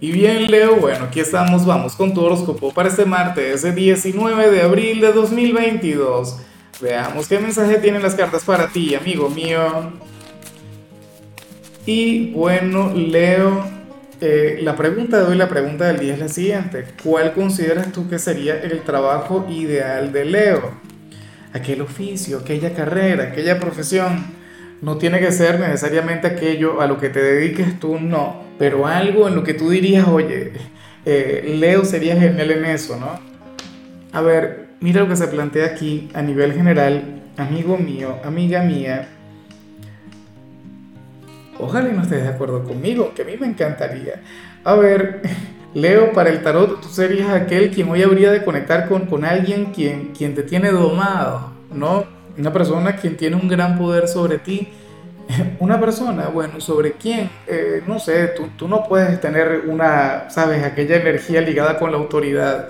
Y bien, Leo, bueno, aquí estamos, vamos con tu horóscopo para este martes, ese 19 de abril de 2022. Veamos qué mensaje tienen las cartas para ti, amigo mío. Y bueno, Leo, eh, la pregunta de hoy, la pregunta del día es la siguiente. ¿Cuál consideras tú que sería el trabajo ideal de Leo? Aquel oficio, aquella carrera, aquella profesión no tiene que ser necesariamente aquello a lo que te dediques tú, no, pero algo en lo que tú dirías, oye, eh, Leo sería genial en eso, ¿no? A ver, mira lo que se plantea aquí a nivel general, amigo mío, amiga mía. Ojalá no estés de acuerdo conmigo, que a mí me encantaría. A ver, Leo, para el tarot, tú serías aquel quien hoy habría de conectar con, con alguien quien, quien te tiene domado, ¿no? Una persona quien tiene un gran poder sobre ti. Una persona, bueno, sobre quien, eh, no sé, tú, tú, no puedes tener una, sabes, aquella energía ligada con la autoridad.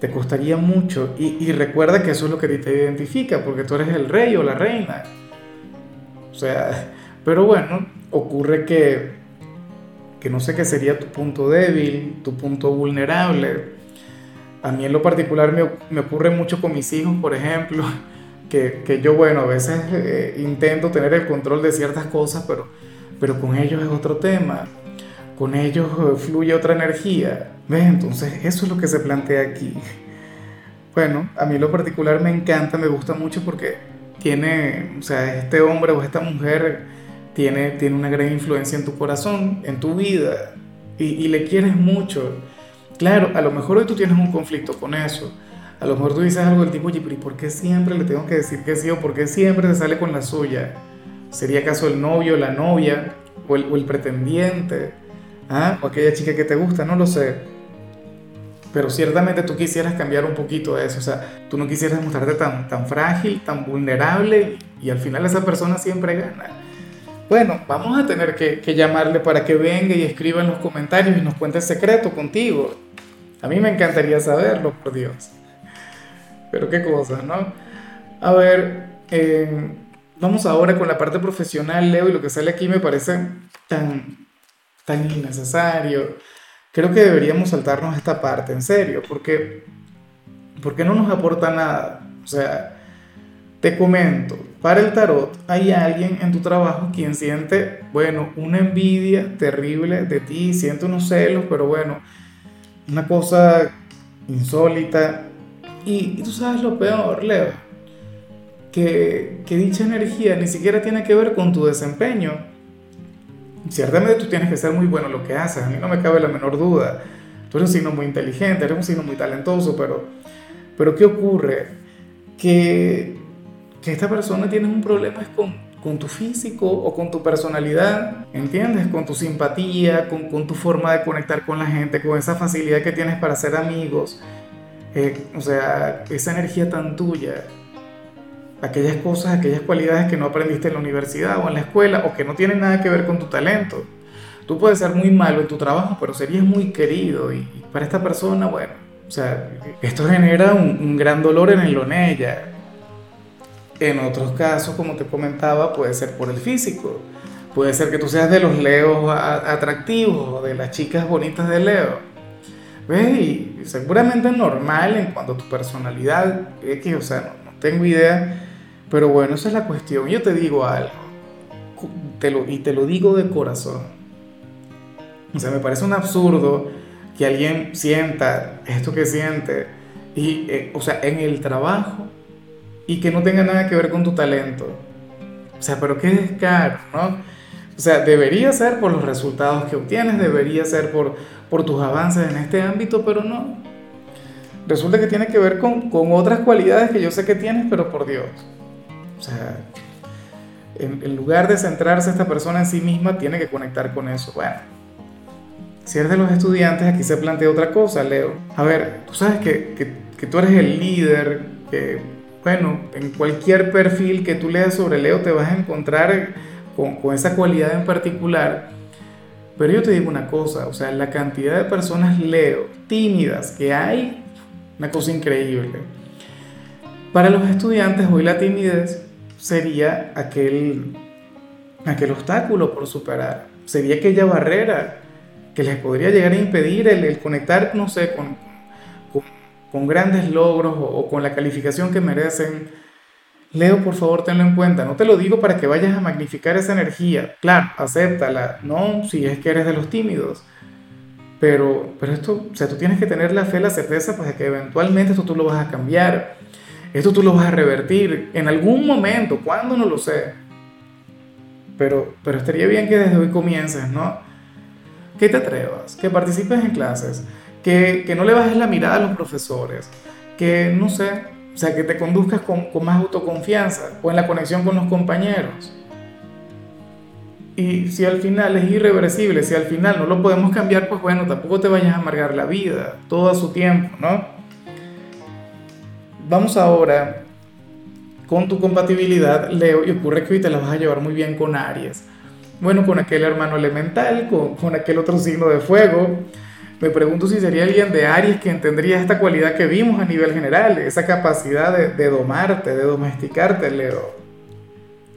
Te costaría mucho. Y, y recuerda que eso es lo que te identifica, porque tú eres el rey o la reina. O sea, pero bueno, ocurre que, que no sé qué sería tu punto débil, tu punto vulnerable. A mí en lo particular me, me ocurre mucho con mis hijos, por ejemplo que, yo, bueno, a veces eh, intento tener el control de ciertas cosas, pero, pero con ellos es otro tema. Con ellos eh, fluye otra energía. ¿Ves? Entonces, eso es lo que se plantea aquí. Bueno, a mí lo particular me encanta, me gusta mucho porque tiene, o sea, este hombre o esta mujer tiene, tiene una gran influencia en tu corazón, en tu vida, y, y le quieres mucho. Claro, a lo mejor hoy tú tienes un conflicto con eso, a lo mejor tú dices algo del tipo, ¿y por qué siempre le tengo que decir que sí o por qué siempre se sale con la suya? ¿Sería acaso el novio, la novia o el, pretendiente? ¿Ah? ¿O aquella chica que te gusta? No lo sé. Pero ciertamente tú quisieras cambiar un poquito eso. O sea, tú no quisieras mostrarte tan, tan frágil, tan vulnerable y al final esa persona siempre gana. Bueno, vamos a tener que, que llamarle para que venga y escriba en los comentarios y nos cuente el secreto contigo. A mí me encantaría saberlo, por Dios. Pero qué cosa, ¿no? A ver, eh, vamos ahora con la parte profesional, Leo, y lo que sale aquí me parece tan, tan innecesario. Creo que deberíamos saltarnos esta parte, en serio, porque, porque no nos aporta nada. O sea, te comento, para el tarot hay alguien en tu trabajo quien siente, bueno, una envidia terrible de ti, siente unos celos, pero bueno, una cosa insólita, y, tú sabes lo peor, Leo, que, que dicha energía ni siquiera tiene que ver con tu desempeño. Ciertamente tú tienes que ser muy bueno en lo que haces, a mí no me cabe la menor duda. Tú eres un signo muy inteligente, eres un signo muy talentoso, pero, pero ¿qué ocurre? Que, que esta persona tiene un problema con, con tu físico o con tu personalidad, ¿entiendes? Con tu simpatía, con, con tu forma de conectar con la gente, con esa facilidad que tienes para ser amigos. Eh, o sea, esa energía tan tuya, aquellas cosas, aquellas cualidades que no aprendiste en la universidad o en la escuela o que no tienen nada que ver con tu talento. Tú puedes ser muy malo en tu trabajo, pero serías muy querido y, para esta persona, bueno, o sea, esto genera un, gran dolor en el o en ella. En otros casos, como te comentaba, puede ser por el físico. Puede ser que tú seas de los leos atractivos o de las chicas bonitas de Leo ¿Ves? Y seguramente es normal en cuanto a tu personalidad, que, o sea, no, tengo idea, pero bueno, esa es la cuestión. Yo te digo algo, te lo, y te lo digo de corazón. O sea, me parece un absurdo que alguien sienta esto que siente, y, eh, o sea, en el trabajo, y que no tenga nada que ver con tu talento. O sea, pero qué descaro, ¿no? O sea, debería ser por los resultados que obtienes, debería ser por, por tus avances en este ámbito, pero no. Resulta que tiene que ver con, con otras cualidades que yo sé que tienes, pero por Dios. O sea, en, en, lugar de centrarse esta persona en sí misma, tiene que conectar con eso. Bueno, si eres de los estudiantes, aquí se plantea otra cosa, Leo. A ver, tú sabes que, que, que tú eres el líder, que, bueno, en cualquier perfil que tú leas sobre Leo te vas a encontrar con, esa cualidad en particular. Pero yo te digo una cosa, o sea, la cantidad de personas leo tímidas que hay, una cosa increíble. Para los estudiantes hoy la timidez sería aquel, aquel obstáculo por superar, sería aquella barrera que les podría llegar a impedir el, conectar, no sé, con, con, grandes logros o, con la calificación que merecen. Leo, por favor, tenlo en cuenta. No te lo digo para que vayas a magnificar esa energía. Claro, acéptala. No, si es que eres de los tímidos. Pero, pero esto, o sea, tú tienes que tener la fe, la certeza, pues de que eventualmente esto tú lo vas a cambiar. Esto tú lo vas a revertir en algún momento. ¿Cuándo? No lo sé. Pero, pero estaría bien que desde hoy comiences, ¿no? Que te atrevas, que participes en clases, que, que no le bajes la mirada a los profesores, que no sé, o sea, que te conduzcas con, con más autoconfianza o en la conexión con los compañeros. Y si al final es irreversible, si al final no lo podemos cambiar, pues bueno, tampoco te vayas a amargar la vida, todo a su tiempo, ¿no? Vamos ahora con tu compatibilidad, Leo, y ocurre que hoy te la vas a llevar muy bien con Aries. Bueno, con aquel hermano elemental, con, con aquel otro signo de fuego. Me pregunto si sería alguien de Aries quien tendría esta cualidad que vimos a nivel general, esa capacidad de, domarte, de domesticarte, Leo.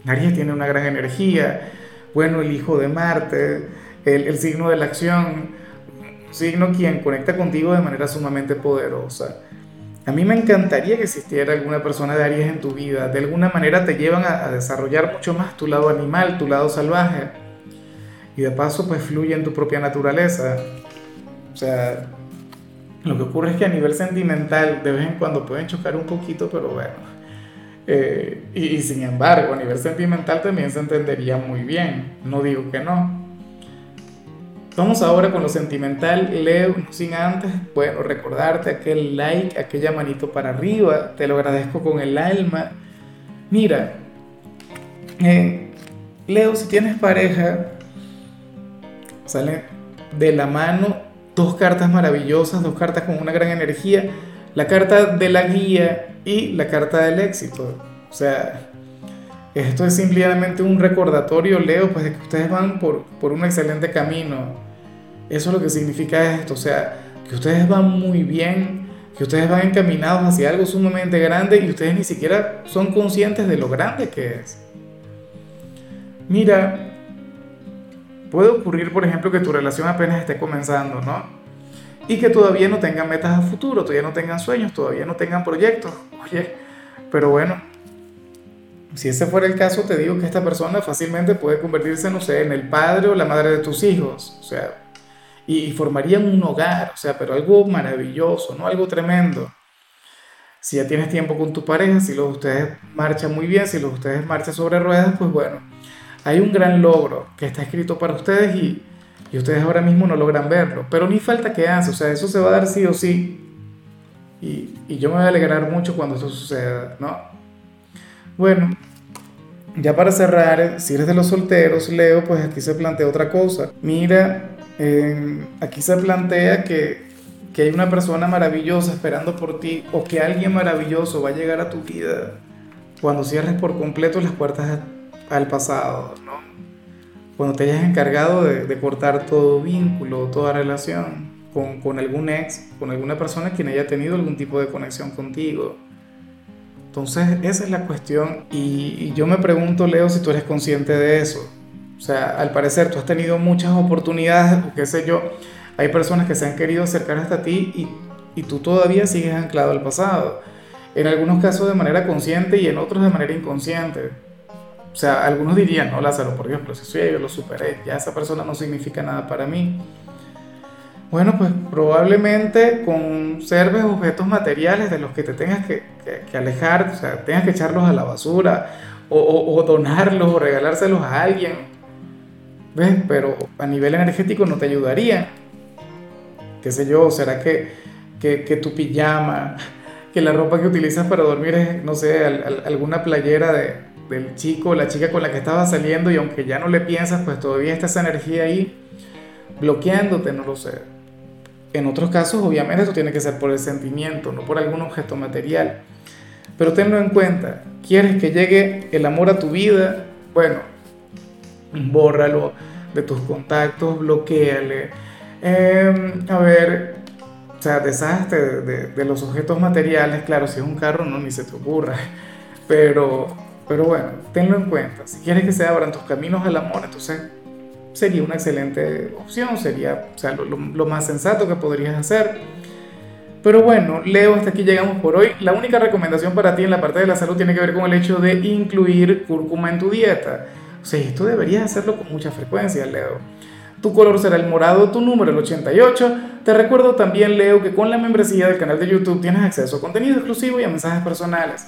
Aries tiene una gran energía. Bueno, el hijo de Marte, el, el signo de la acción, signo quien conecta contigo de manera sumamente poderosa. A mí me encantaría que existiera alguna persona de Aries en tu vida. De alguna manera te llevan a, desarrollar mucho más tu lado animal, tu lado salvaje. Y de paso pues fluye en tu propia naturaleza. O sea, lo que ocurre es que a nivel sentimental de vez en cuando pueden chocar un poquito, pero bueno. Eh, y, sin embargo, a nivel sentimental también se entendería muy bien. No digo que no. Vamos ahora con lo sentimental, Leo, sin antes, bueno, recordarte aquel like, aquella manito para arriba, te lo agradezco con el alma. Mira, eh, Leo, si tienes pareja, sale de la mano dos cartas maravillosas, dos cartas con una gran energía, la carta de la guía y la carta del éxito. O sea, esto es simplemente un recordatorio, Leo, pues de que ustedes van por, por un excelente camino eso es lo que significa esto, o sea, que ustedes van muy bien, que ustedes van encaminados hacia algo sumamente grande y ustedes ni siquiera son conscientes de lo grande que es. Mira, puede ocurrir, por ejemplo, que tu relación apenas esté comenzando, ¿no? Y que todavía no tengan metas a futuro, todavía no tengan sueños, todavía no tengan proyectos. Oye, pero bueno, si ese fuera el caso, te digo que esta persona fácilmente puede convertirse, no sé, en el padre o la madre de tus hijos. O sea, y, formarían un hogar, o sea, pero algo maravilloso, ¿no? Algo tremendo. Si ya tienes tiempo con tu pareja, si los de ustedes marchan muy bien, si los de ustedes marchan sobre ruedas, pues bueno, hay un gran logro que está escrito para ustedes y, y ustedes ahora mismo no logran verlo, pero ni falta que hace, o sea, eso se va a dar sí o sí. Y, y yo me voy a alegrar mucho cuando eso suceda, ¿no? Bueno, ya para cerrar, si eres de los solteros, Leo, pues aquí se plantea otra cosa. Mira, aquí se plantea que, que, hay una persona maravillosa esperando por ti o que alguien maravilloso va a llegar a tu vida cuando cierres por completo las puertas al pasado, ¿no? Cuando te hayas encargado de, cortar todo vínculo, toda relación con, con, algún ex, con alguna persona quien haya tenido algún tipo de conexión contigo. Entonces, esa es la cuestión y, yo me pregunto, Leo, si tú eres consciente de eso. O sea, al parecer tú has tenido muchas oportunidades, qué sé yo, hay personas que se han querido acercar hasta ti y tú todavía sigues anclado al pasado. En algunos casos de manera consciente y en otros de manera inconsciente. O sea, algunos dirían, no, Lázaro, por Dios, pero si soy yo lo superé, ya esa persona no significa nada para mí. Bueno, pues probablemente conserves objetos materiales de los que te tengas que, alejar, o sea, tengas que echarlos a la basura o, donarlos o regalárselos a alguien ¿Ves? Pero a nivel energético no te ayudaría. ¿Qué sé yo? ¿Será que tu pijama, que la ropa que utilizas para dormir es, no sé, alguna playera de, del chico la chica con la que estabas saliendo y aunque ya no le piensas, pues todavía está esa energía ahí bloqueándote, no lo sé. En otros casos, obviamente, esto tiene que ser por el sentimiento, no por algún objeto material. Pero tenlo en cuenta, ¿quieres que llegue el amor a tu vida? Bueno, bórralo de tus contactos, bloqueale. Em, a ver, o sea, deshazte de, de, los objetos materiales, claro, si es un carro, no, ni se te ocurra. Pero, pero bueno, tenlo en cuenta. Si quieres que se abran tus caminos al amor, entonces sería una excelente opción, sería o sea, lo, más sensato que podrías hacer. Pero bueno, Leo, hasta aquí llegamos por hoy. La única recomendación para ti en la parte de la salud tiene que ver con el hecho de incluir cúrcuma en tu dieta. O sea, esto deberías hacerlo con mucha frecuencia, Leo. Tu color será el morado, tu número el 88. Te recuerdo también, Leo, que con la membresía del canal de YouTube tienes acceso a contenido exclusivo y a mensajes personales.